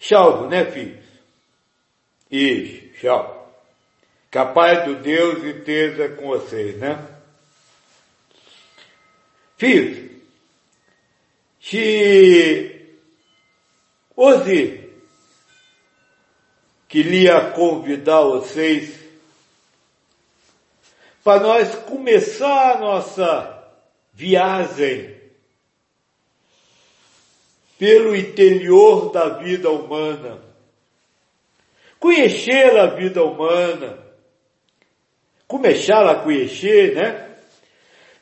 Salvo, né, filhos? Isso, tchau. Capaz do Deus esteja com vocês, né? Filhos, se hoje queria convidar vocês para nós começar a nossa viagem pelo interior da vida humana, conhecer a vida humana, começar a conhecer, né?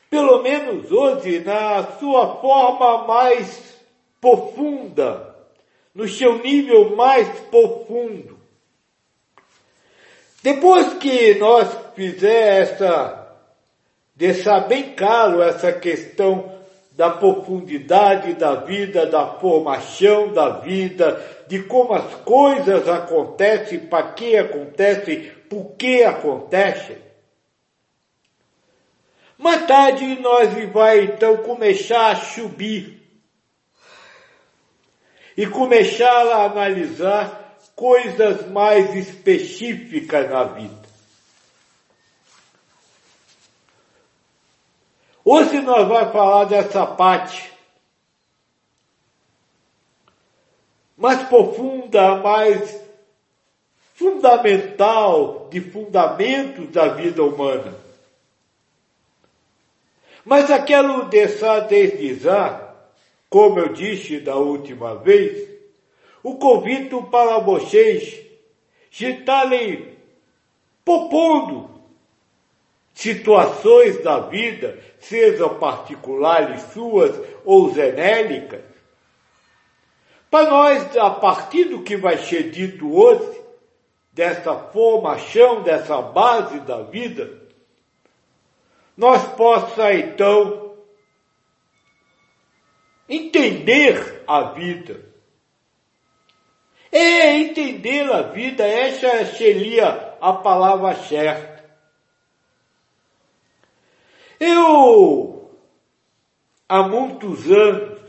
Pelo menos hoje, na sua forma mais profunda, no seu nível mais profundo. Depois que nós fizer essa, deixar bem claro essa questão da profundidade da vida, da formação da vida, de como as coisas acontecem, para que acontecem, por que acontecem. Mais tarde nós vai então começar a subir e começar a analisar coisas mais específicas na vida. Hoje nós vamos falar dessa parte mais profunda, mais fundamental de fundamentos da vida humana. Mas eu quero deixar já, como eu disse da última vez, o convite para vocês estarem propondo situações da vida, sejam particulares suas ou genéricas, para nós, a partir do que vai ser dito hoje, dessa formação, dessa base da vida, nós possa então entender a vida. É entender a vida, essa seria a palavra certa. Eu, há muitos anos,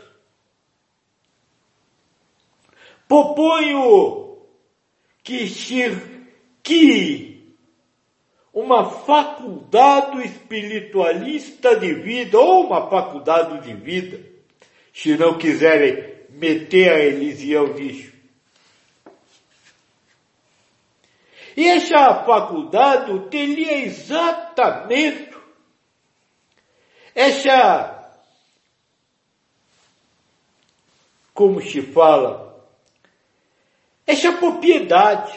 proponho que, que uma faculdade espiritualista de vida, ou uma faculdade de vida, se não quiserem meter a Elisião nisso. E essa faculdade teria exatamente essa, como se fala, essa propriedade,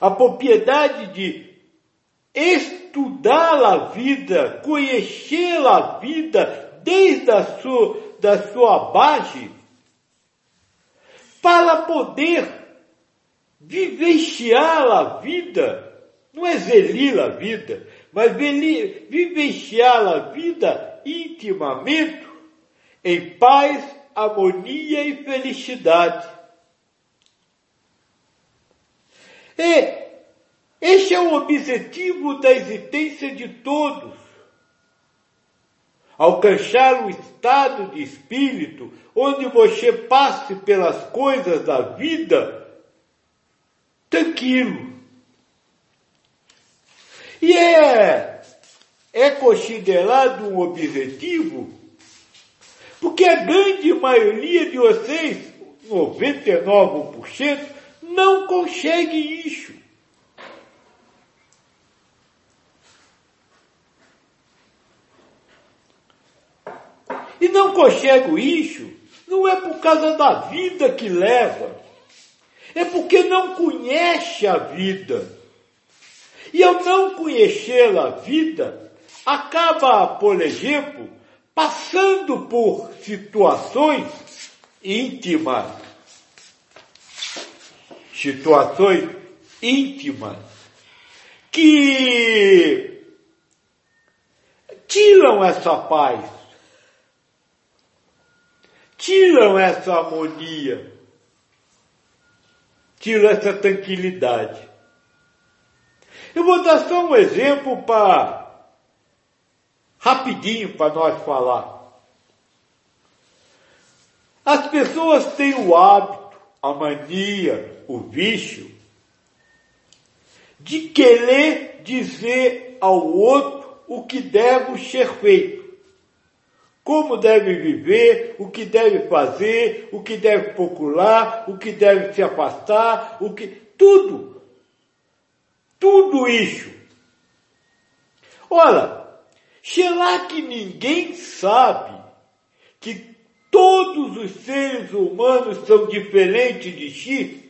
a propriedade de estudar a vida, conhecer a vida desde a sua, da sua base, para poder vivenciar a vida, não é zelir a vida, mas vivenciar a vida intimamente, em paz, harmonia e felicidade. E este é o objetivo da existência de todos. Alcançar o estado de espírito onde você passe pelas coisas da vida tranquilo, e é, é considerado um objetivo, porque a grande maioria de vocês, 99%, não consegue isso. E não consegue isso, não é por causa da vida que leva, é porque não conhece a vida. E ao não conhecer a vida, acaba, por exemplo, passando por situações íntimas. Situações íntimas que tiram essa paz, tiram essa harmonia, tiram essa tranquilidade. Eu vou dar só um exemplo para rapidinho para nós falar. As pessoas têm o hábito, a mania, o vício, de querer dizer ao outro o que deve ser feito. Como deve viver, o que deve fazer, o que deve procurar, o que deve se afastar, o que. Tudo. Tudo isso. Ora, será que ninguém sabe que todos os seres humanos são diferentes de si?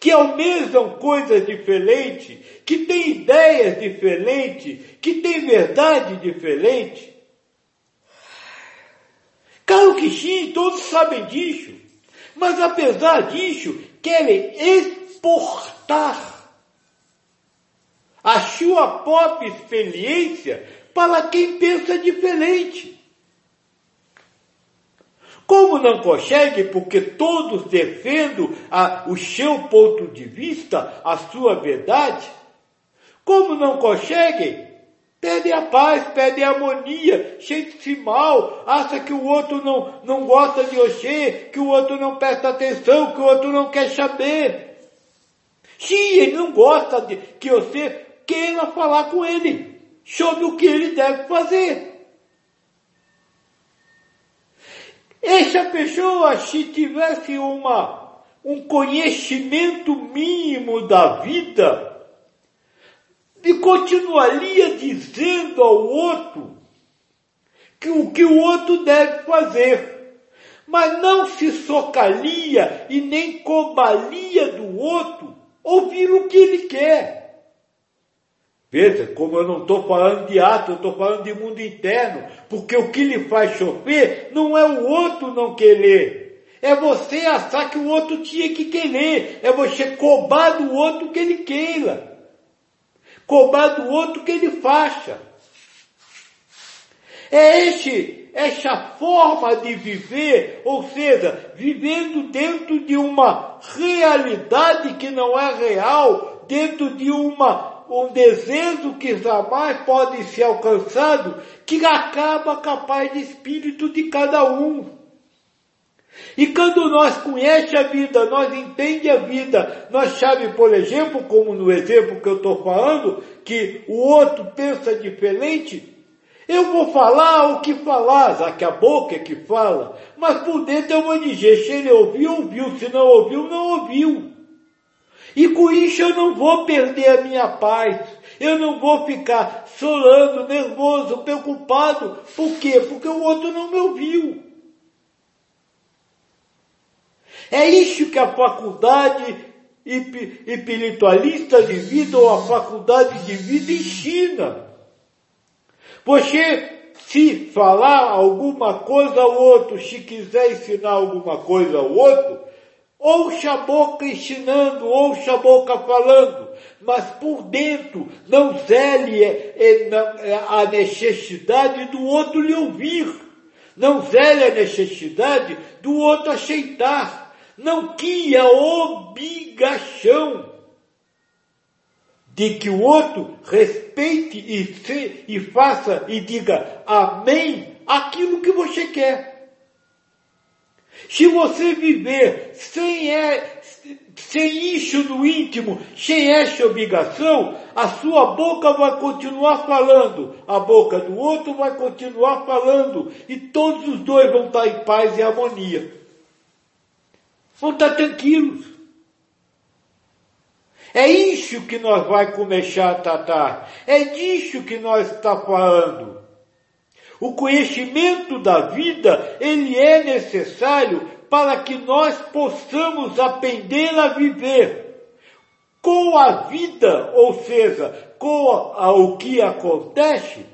que almejam coisas diferentes, que têm ideias diferentes, que têm verdade diferente. Claro que sim, todos sabem disso. Mas apesar disso, querem exportar a sua própria experiência para quem pensa diferente. Como não consegue, porque todos defendem a, o seu ponto de vista, a sua verdade, como não conseguem, perde a paz, perde a harmonia, sente-se mal, acha que o outro não, não gosta de você, que o outro não presta atenção, que o outro não quer saber. Sim, ele não gosta de que você queira falar com ele sobre o que ele deve fazer. Essa pessoa, se tivesse uma, um conhecimento mínimo da vida, e continuaria dizendo ao outro que o que o outro deve fazer, mas não se socalia e nem cobalia do outro ouvir o que ele quer. Veja, como eu não estou falando de ato, eu estou falando de mundo interno, porque o que lhe faz chover não é o outro não querer, é você achar que o outro tinha que querer, é você cobrar do outro que ele queira, cobrar do outro que ele faça. É este, essa forma de viver, ou seja, vivendo dentro de uma realidade que não é real, dentro de uma um desejo que jamais pode ser alcançado, que acaba capaz de espírito de cada um. E quando nós conhece a vida, nós entende a vida, nós sabe, por exemplo, como no exemplo que eu estou falando, que o outro pensa diferente, eu vou falar o que falar, já que a boca é que fala, mas por dentro eu vou dizer, se ele ouviu, ouviu, se não ouviu, não ouviu. E com isso eu não vou perder a minha paz. Eu não vou ficar chorando, nervoso, preocupado. Por quê? Porque o outro não me ouviu. É isso que a faculdade espiritualista de vida ou a faculdade de vida ensina. Você, se falar alguma coisa ao outro, se quiser ensinar alguma coisa ao outro, Ouça a boca ensinando, ouça a boca falando, mas por dentro não zele é, é, é, a necessidade do outro lhe ouvir, não zele a necessidade do outro aceitar, não que a obrigação de que o outro respeite e, se, e faça e diga amém aquilo que você quer. Se você viver sem, é, sem isso no íntimo, sem essa obrigação, a sua boca vai continuar falando, a boca do outro vai continuar falando, e todos os dois vão estar em paz e harmonia. Vão estar tranquilos. É isso que nós vai começar a tratar. É disso que nós está falando. O conhecimento da vida, ele é necessário para que nós possamos aprender a viver com a vida, ou seja, com o que acontece,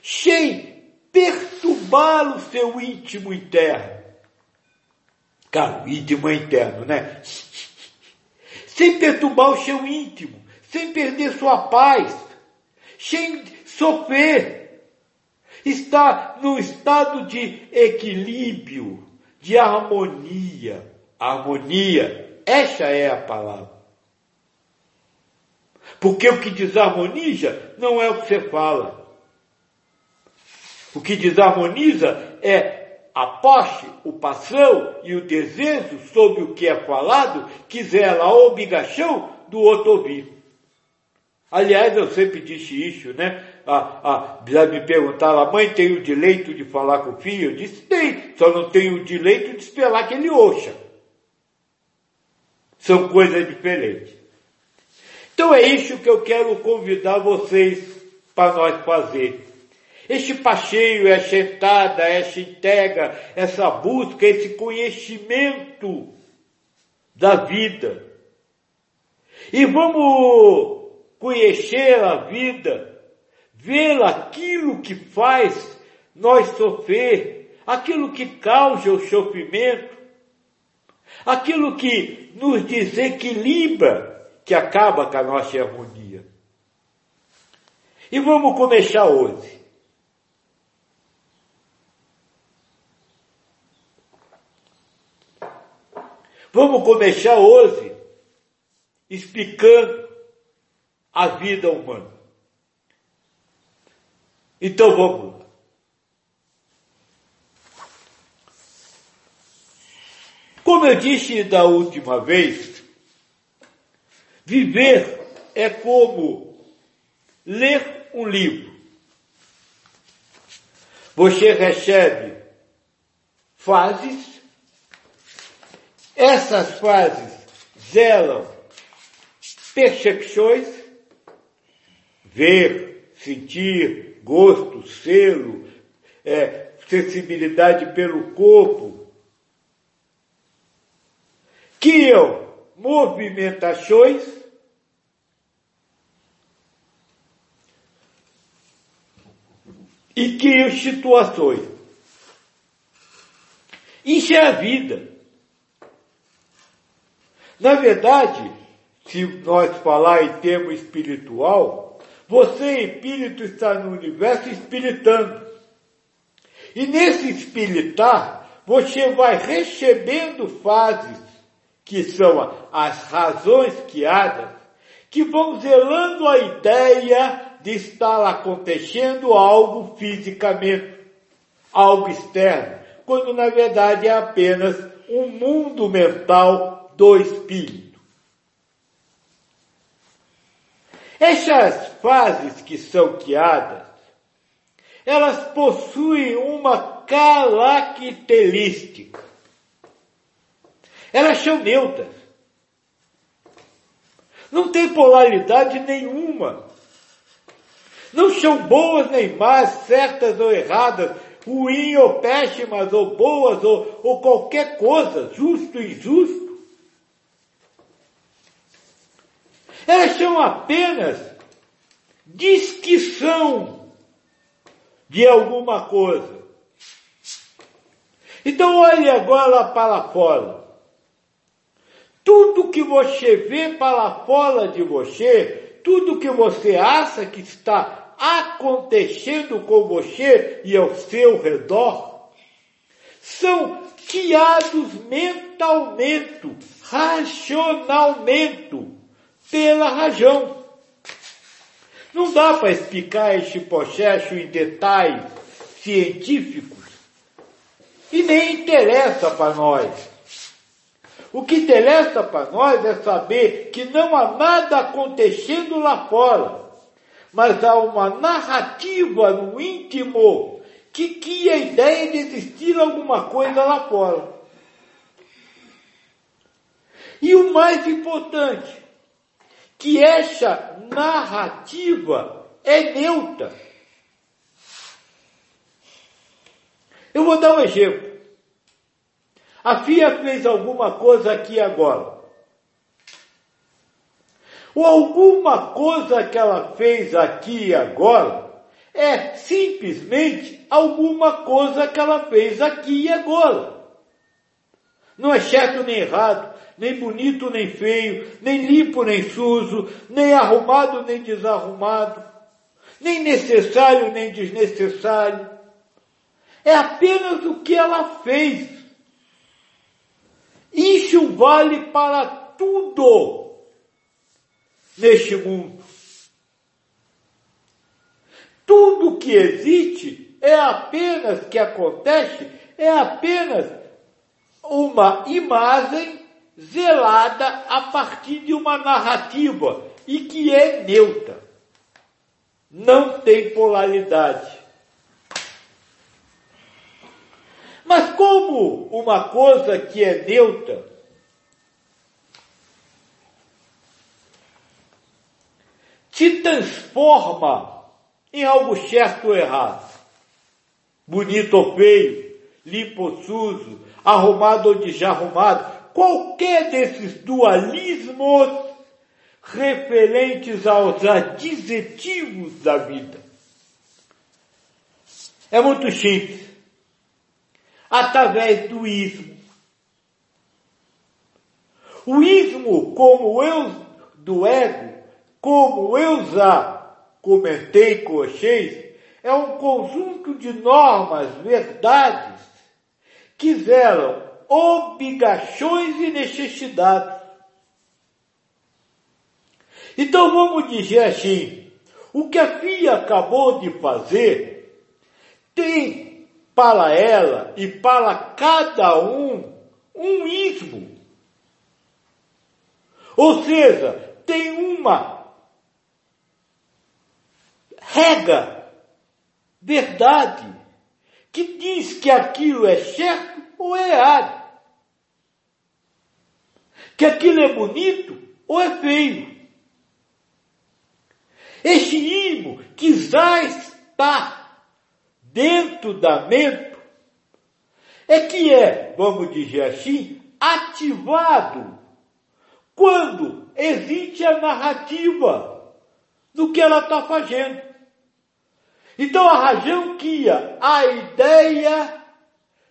sem perturbar o seu íntimo interno. Cara, íntimo é interno, né? Sem perturbar o seu íntimo, sem perder sua paz, sem sofrer está no estado de equilíbrio, de harmonia. Harmonia, essa é a palavra. Porque o que desarmoniza não é o que você fala. O que desarmoniza é a posse, o paixão e o desejo sobre o que é falado, quiser a obrigação do outro ouvir. Aliás, eu sempre disse isso, né? A, a, me perguntaram, a mãe tem o direito de falar com o filho? Eu disse, tem, só não tem o direito de esperar que ele ouça. São coisas diferentes. Então é isso que eu quero convidar vocês para nós fazer. Este passeio, essa entrada, essa entrega, essa busca, esse conhecimento da vida. E vamos conhecer a vida, ver aquilo que faz nós sofrer, aquilo que causa o sofrimento, aquilo que nos desequilibra, que acaba com a nossa harmonia. E vamos começar hoje. Vamos começar hoje explicando a vida humana. Então vamos. Como eu disse da última vez, viver é como ler um livro. Você recebe fases essas fases zelam percepções, ver, sentir, gosto, selo, é, sensibilidade pelo corpo, criam movimentações e criam situações. Isso é a vida. Na verdade, se nós falar em termo espiritual, você, espírito, está no universo espiritando. E nesse espiritar, você vai recebendo fases, que são as razões criadas, que vão zelando a ideia de estar acontecendo algo fisicamente, algo externo, quando na verdade é apenas um mundo mental do Espírito. Essas fases que são criadas, elas possuem uma característica. Elas são neutras. Não tem polaridade nenhuma. Não são boas nem más, certas ou erradas, ruim ou péssimas, ou boas, ou, ou qualquer coisa, justo e injusto. Elas são apenas descrição de alguma coisa. Então olhe agora para fora. Tudo que você vê para fora de você, tudo que você acha que está acontecendo com você e ao seu redor, são criados mentalmente, racionalmente, pela razão. Não dá para explicar este processo em detalhes científicos e nem interessa para nós. O que interessa para nós é saber que não há nada acontecendo lá fora, mas há uma narrativa no íntimo que cria a ideia de existir alguma coisa lá fora. E o mais importante, que essa narrativa é neutra. Eu vou dar um exemplo. A FIA fez alguma coisa aqui agora. Ou alguma coisa que ela fez aqui agora é simplesmente alguma coisa que ela fez aqui e agora. Não é certo nem errado nem bonito nem feio, nem limpo nem sujo, nem arrumado nem desarrumado, nem necessário nem desnecessário. É apenas o que ela fez. Isso vale para tudo neste mundo. Tudo que existe é apenas que acontece é apenas uma imagem zelada a partir de uma narrativa e que é neutra. Não tem polaridade. Mas como uma coisa que é neutra te transforma em algo certo ou errado, bonito ou feio, limpo ou sujo, arrumado ou desarrumado, qualquer desses dualismos referentes aos adjetivos da vida. É muito simples. Através do ismo. O ismo, como eu, do ego, como eu já comentei com vocês, é um conjunto de normas, verdades, que zelam obrigações e necessidades. Então vamos dizer assim, o que a FIA acabou de fazer tem para ela e para cada um um ismo. Ou seja, tem uma regra, verdade, que diz que aquilo é certo ou é errado. Que aquilo é bonito ou é feio. Este imo que já está dentro da mente é que é, vamos dizer assim, ativado quando existe a narrativa do que ela está fazendo. Então a razão guia a ideia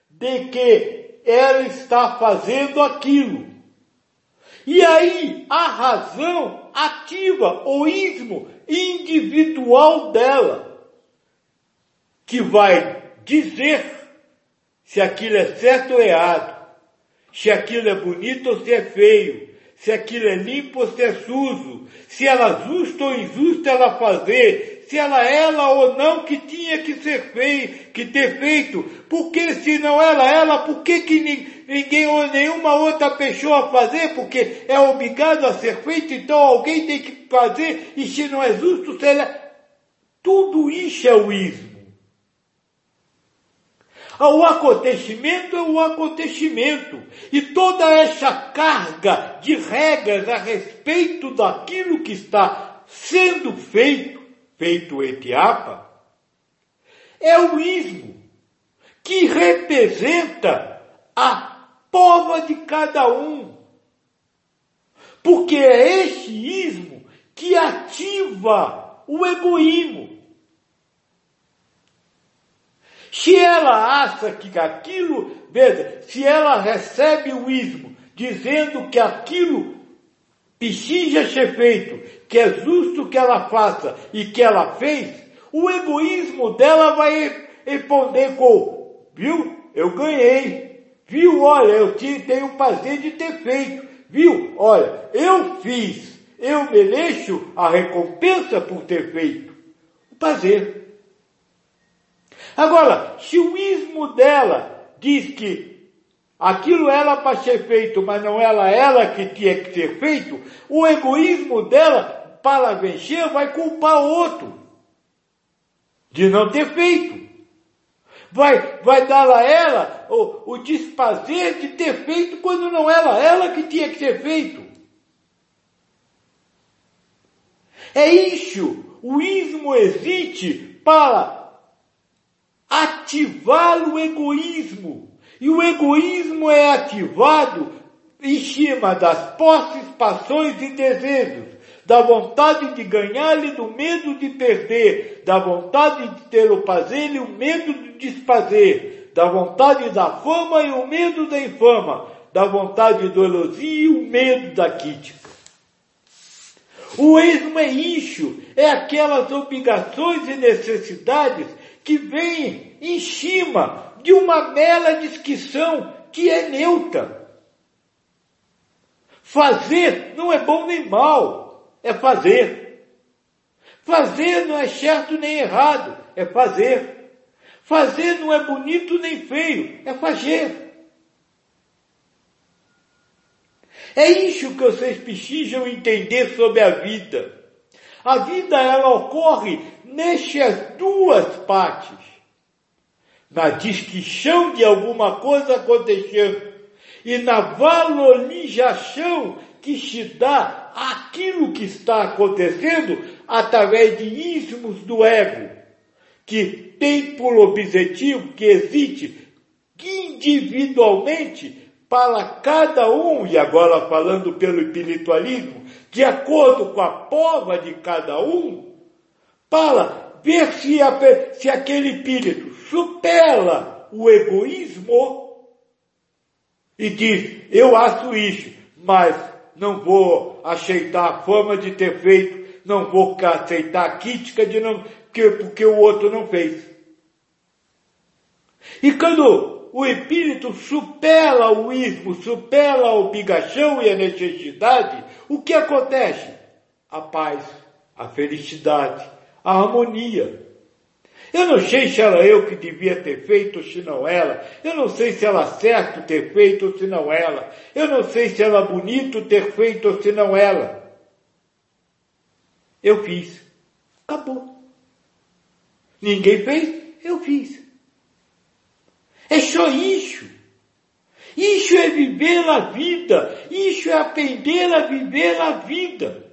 de que ela está fazendo aquilo. E aí a razão ativa o ismo individual dela, que vai dizer se aquilo é certo ou errado, se aquilo é bonito ou se é feio, se aquilo é limpo ou se é sujo, se ela justo ou injusto ela fazer, se ela ela ou não que tinha que ser feito, que ter feito, porque se não ela ela, por que que ninguém ou nenhuma outra pessoa fazer, porque é obrigado a ser feito, então alguém tem que fazer, e se não é justo, se ela... Tudo isso é o ismo. O acontecimento é o acontecimento. E toda essa carga de regras a respeito daquilo que está sendo feito, feito etiapa, é o ismo que representa a prova de cada um. Porque é este ismo que ativa o egoísmo. Se ela acha que aquilo, veja, se ela recebe o ismo dizendo que aquilo precisa ser feito, que é justo que ela faça e que ela fez, o egoísmo dela vai responder com, viu, eu ganhei, viu, olha, eu tenho o prazer de ter feito, viu, olha, eu fiz, eu mereço a recompensa por ter feito. O prazer. Agora, se o ismo dela diz que aquilo era para ser feito, mas não era ela que tinha que ser feito, o egoísmo dela, para vencer, vai culpar o outro de não ter feito. Vai, vai dar a ela o, o desprazer de ter feito quando não era ela que tinha que ser feito. É isso. O ismo existe para ativar o egoísmo. E o egoísmo é ativado em cima das posses, paixões e desejos, da vontade de ganhar e do medo de perder, da vontade de ter o prazer e o medo de desfazer, da vontade da fama e o medo da infama, da vontade do elogio e o medo da crítica. O esmo é isso, é aquelas obrigações e necessidades que vem em cima de uma mera descrição que é neutra. Fazer não é bom nem mal, é fazer. Fazer não é certo nem errado, é fazer. Fazer não é bonito nem feio, é fazer. É isso que vocês precisam entender sobre a vida. A vida ela ocorre nestas duas partes. Na descrição de alguma coisa acontecendo. E na valorização que se dá aquilo que está acontecendo através de ismos do ego, que tem por objetivo que existe individualmente para cada um, e agora falando pelo espiritualismo, de acordo com a prova de cada um, para ver se, a, se aquele espírito supera o egoísmo e diz, eu acho isso, mas não vou aceitar a fama de ter feito, não vou aceitar a crítica de não, que, porque o outro não fez. E quando o espírito supera o ismo, supera a obrigação e a necessidade, o que acontece? A paz, a felicidade, a harmonia. Eu não sei se era eu que devia ter feito ou se não ela. Eu não sei se era certo ter feito ou se não ela. Eu não sei se era bonito ter feito ou se não ela. Eu fiz. Acabou. Ninguém fez, eu fiz. É só isso. Isso é viver a vida. Isso é aprender a viver a vida.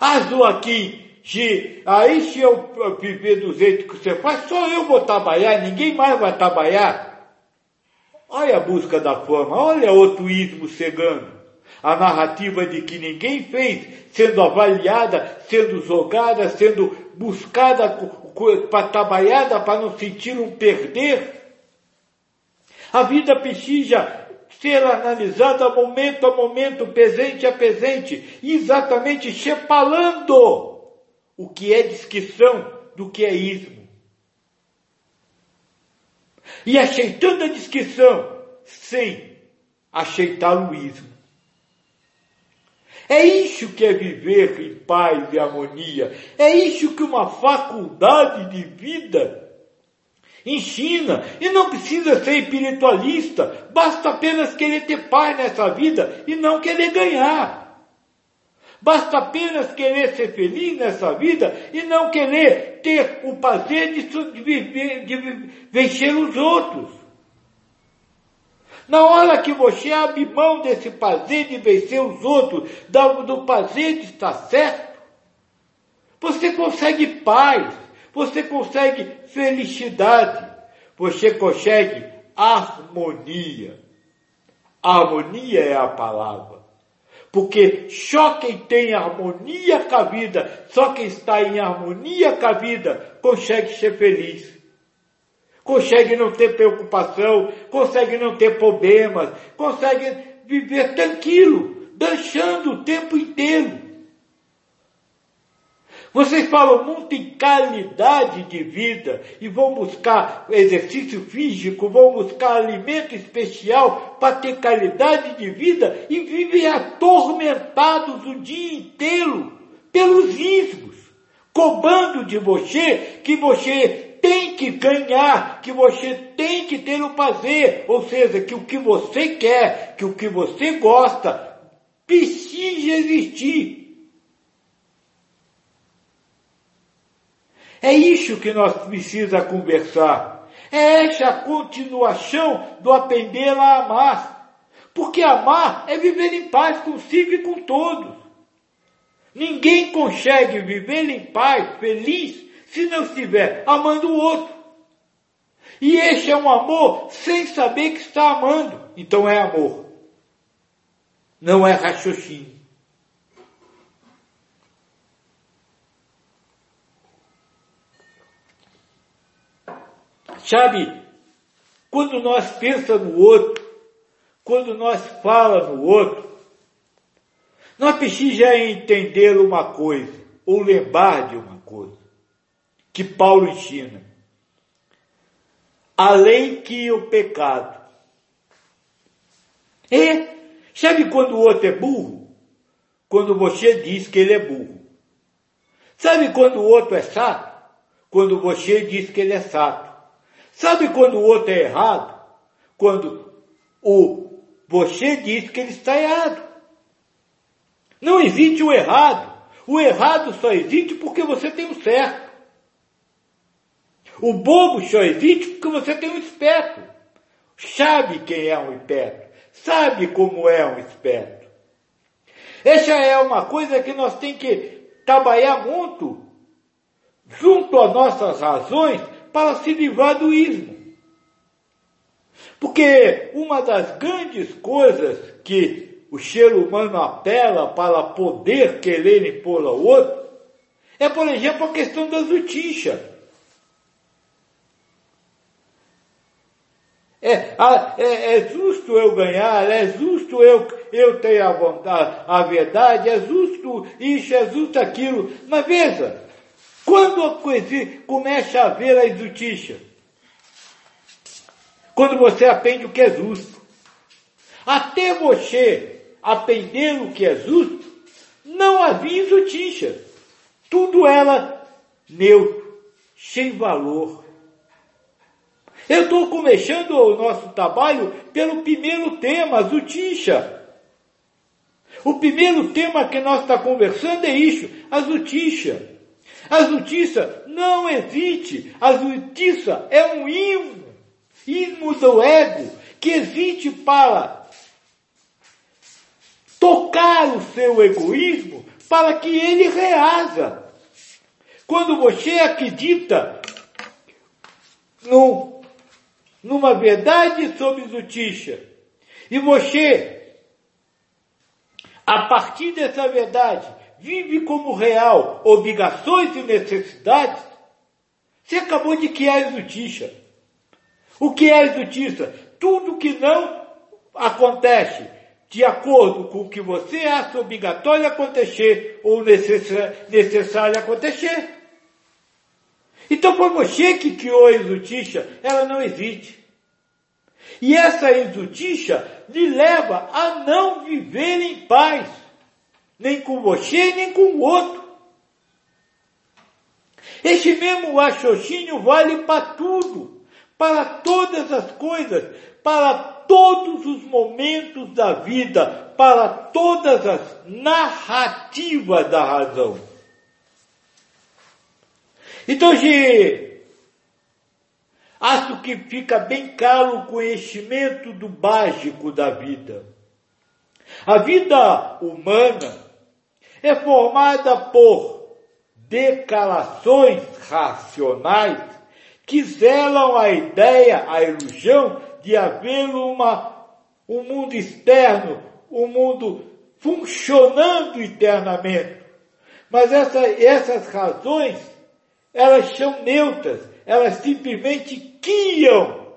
Azul aqui se aí se eu viver do jeito que você faz, só eu vou trabalhar, ninguém mais vai trabalhar. Olha a busca da forma, olha outro ismo chegando. A narrativa de que ninguém fez, sendo avaliada, sendo jogada, sendo buscada para trabalhada para não sentir um perder. A vida precisa ser analisada momento a momento, presente a presente, exatamente separando o que é descrição do que é ismo. E aceitando a descrição sem aceitar o ismo. É isso que é viver em paz e harmonia. É isso que uma faculdade de vida ensina. E não precisa ser espiritualista. Basta apenas querer ter paz nessa vida e não querer ganhar. Basta apenas querer ser feliz nessa vida e não querer ter o prazer de, viver, de vencer os outros. Na hora que você abre mão desse prazer de vencer os outros, do prazer de estar certo, você consegue paz, você consegue felicidade, você consegue harmonia. A harmonia é a palavra. Porque só quem tem harmonia com a vida, só quem está em harmonia com a vida, consegue ser feliz. Consegue não ter preocupação, consegue não ter problemas, consegue viver tranquilo, dançando o tempo inteiro. Vocês falam muito em qualidade de vida e vão buscar exercício físico, vão buscar alimento especial para ter qualidade de vida e vivem atormentados o dia inteiro pelos ismos, cobrando de você que você tem que ganhar, que você tem que ter o prazer, ou seja, que o que você quer, que o que você gosta, precisa existir. É isso que nós precisamos conversar. É essa a continuação do aprender a amar. Porque amar é viver em paz consigo e com todos. Ninguém consegue viver em paz, feliz, se não estiver amando o outro. E esse é um amor sem saber que está amando. Então é amor. Não é raciocínio. Sabe, quando nós pensamos no outro, quando nós fala no outro, nós precisamos entender uma coisa, ou lembrar de uma coisa, que Paulo ensina. Além que o pecado. É, sabe quando o outro é burro? Quando você diz que ele é burro. Sabe quando o outro é sato? Quando você diz que ele é sato. Sabe quando o outro é errado? Quando o você diz que ele está errado. Não existe o errado. O errado só existe porque você tem o certo. O bobo só existe porque você tem um esperto. Sabe quem é um esperto. Sabe como é um esperto. Essa é uma coisa que nós temos que trabalhar muito, junto às nossas razões, para se livrar do ismo. Porque uma das grandes coisas que o ser humano apela para poder querer impor ao outro é, por exemplo, a questão da justiça. É, é, é, justo eu ganhar, é justo eu, eu ter a vontade, a verdade, é justo isso, é justo aquilo. Mas veja, quando começa a haver a injustiça, quando você aprende o que é justo, até você aprender o que é justo, não havia injustiça. Tudo era neutro, sem valor. Eu estou começando o nosso trabalho pelo primeiro tema, a justiça. O primeiro tema que nós estamos conversando é isso, a justiça. A justiça não existe. A justiça é um ismo, ismo do ego, que existe para tocar o seu egoísmo para que ele reaja. Quando você acredita no numa verdade sobre justiça, e você, a partir dessa verdade, vive como real obrigações e necessidades, você acabou de criar justiça. O que é justiça? Tudo que não acontece de acordo com o que você acha obrigatório acontecer ou necessário acontecer. Então foi você que criou a injustiça, ela não existe. E essa injustiça lhe leva a não viver em paz, nem com você, nem com o outro. Esse mesmo raciocínio vale para tudo, para todas as coisas, para todos os momentos da vida, para todas as narrativas da razão. Então, se acho que fica bem claro o conhecimento do básico da vida. A vida humana é formada por decalações racionais que zelam a ideia, a ilusão de haver uma, um mundo externo, um mundo funcionando eternamente. Mas essa, essas razões elas são neutras, elas simplesmente criam,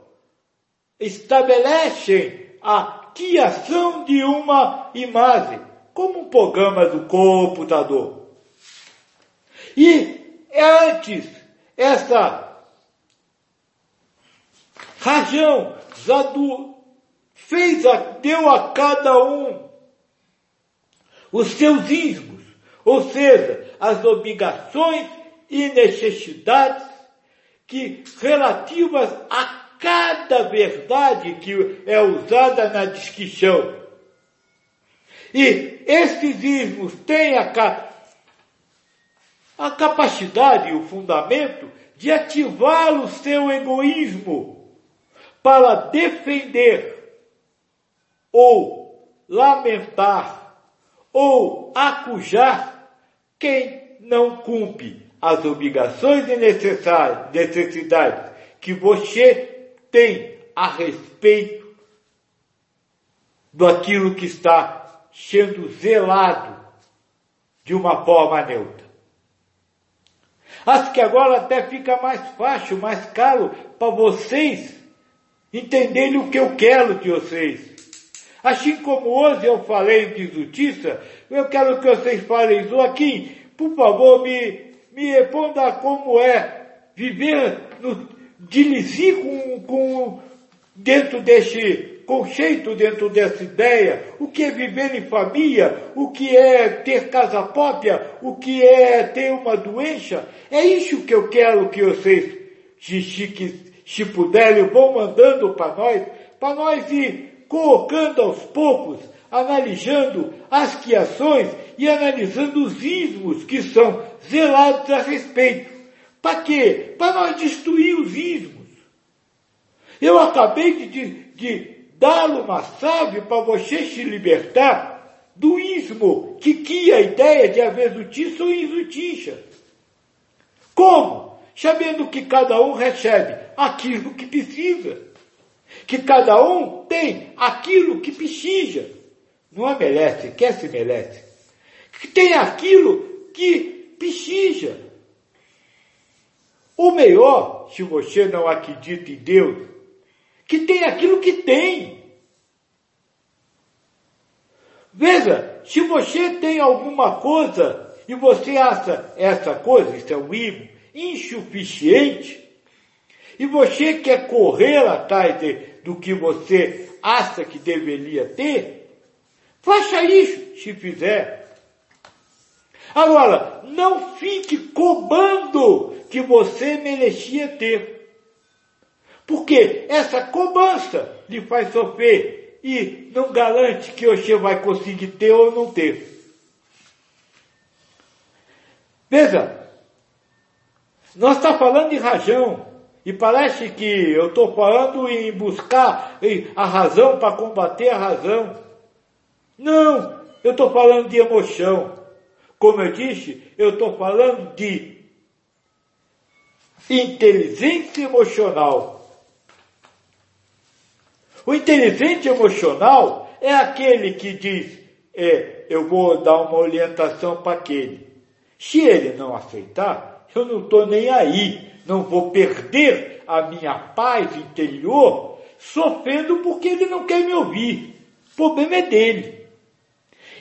estabelecem a criação de uma imagem, como um programa do computador. E antes, essa razão do, fez a, deu a cada um os seus ismos, ou seja, as obrigações e necessidades que relativas a cada verdade que é usada na descrição. E esses ismos têm a, a capacidade o fundamento de ativar o seu egoísmo para defender ou lamentar ou acujar quem não cumpre as obrigações e necessidades que você tem a respeito daquilo que está sendo zelado de uma forma neutra. Acho que agora até fica mais fácil, mais caro para vocês entenderem o que eu quero de vocês. Assim como hoje eu falei de justiça, eu quero que vocês falem, Joaquim, por favor, me me responda como é viver no, dirigir com, com, dentro deste conceito, dentro dessa ideia, o que é viver em família, o que é ter casa própria, o que é ter uma doença. É isso que eu quero que vocês se, se, puderem, vão mandando para nós, para nós ir colocando aos poucos, analisando as criações e analisando os ismos que são zelados a respeito. Para quê? Para nós destruir os ismos. Eu acabei de, de dar uma chave para você se libertar do ismo que cria a ideia de haver justiça ou injustiça. Como? Sabendo que cada um recebe aquilo que precisa. Que cada um tem aquilo que precisa. Não é merece, quer se merece. Que tem aquilo que precisa. O melhor, se você não acredita em Deus, que tem aquilo que tem. Veja, se você tem alguma coisa e você acha essa coisa, isso é um imã, insuficiente, e você quer correr atrás de, do que você acha que deveria ter, faça isso, se fizer. Agora, não fique cobrando que você merecia ter. Porque essa cobrança lhe faz sofrer e não garante que você vai conseguir ter ou não ter. Veja, nós estamos tá falando de rajão. E parece que eu estou falando em buscar a razão para combater a razão. Não, eu estou falando de emoção. Como eu disse, eu estou falando de inteligência emocional. O inteligente emocional é aquele que diz, é, eu vou dar uma orientação para aquele. Se ele não aceitar, eu não estou nem aí, não vou perder a minha paz interior sofrendo porque ele não quer me ouvir. O problema é dele.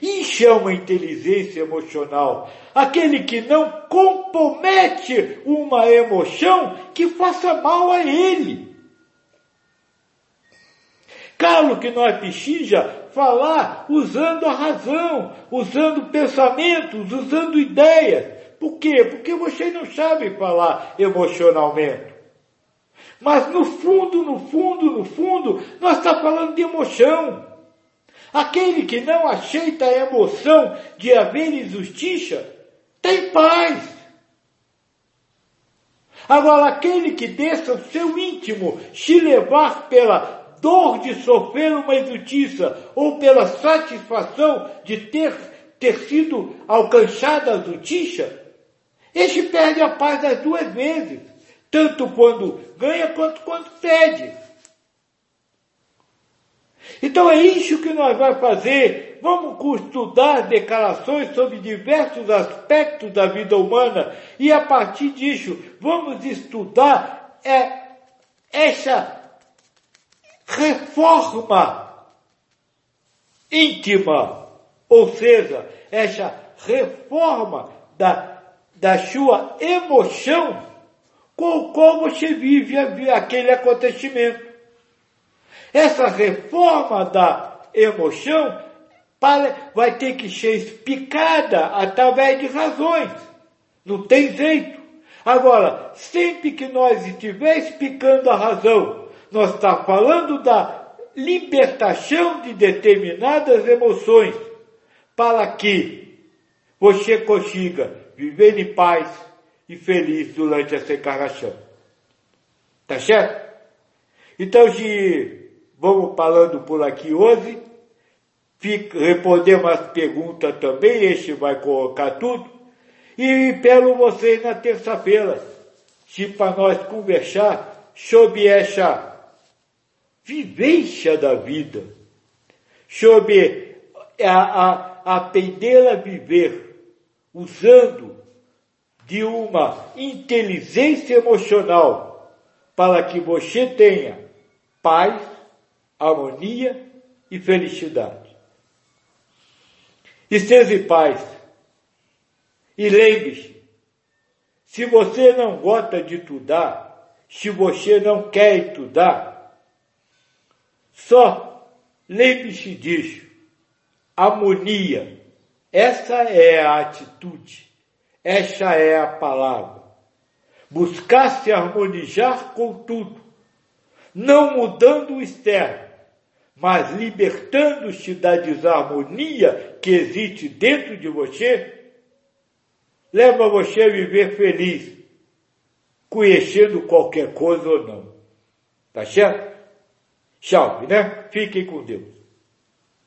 E chama inteligência emocional aquele que não compromete uma emoção que faça mal a ele. Claro que nós precisa falar usando a razão, usando pensamentos, usando ideias. Por quê? Porque você não sabe falar emocionalmente. Mas no fundo, no fundo, no fundo, nós estamos falando de emoção. Aquele que não aceita a emoção de haver injustiça, tem paz. Agora, aquele que deixa o seu íntimo se levar pela dor de sofrer uma injustiça ou pela satisfação de ter, ter sido alcançada a justiça, este perde a paz das duas vezes, tanto quando ganha quanto quando perde. Então é isso que nós vamos fazer. Vamos estudar declarações sobre diversos aspectos da vida humana e a partir disso vamos estudar é, essa reforma íntima, ou seja, essa reforma da, da sua emoção com como você vive aquele acontecimento. Essa reforma da emoção vai ter que ser explicada através de razões. Não tem jeito. Agora, sempre que nós estiver explicando a razão nós está falando da libertação de determinadas emoções para que você consiga viver em paz e feliz durante essa encarnação. Tá certo? Então, se vamos falando por aqui hoje, fica, respondemos as perguntas também, este vai colocar tudo, e espero vocês na terça-feira, se para nós conversar sobre essa vivência da vida, sobre a, a, aprender a viver usando de uma inteligência emocional para que você tenha paz, harmonia e felicidade. Esteja paz. E lembre-se, se você não gosta de estudar, se você não quer estudar, só lembre-se disso. Harmonia. Essa é a atitude. Essa é a palavra. Buscar se harmonizar com tudo, não mudando o externo, mas libertando-te da desarmonia que existe dentro de você, leva você a viver feliz, conhecendo qualquer coisa ou não. Tá certo? Tchau, né? Fiquem com Deus.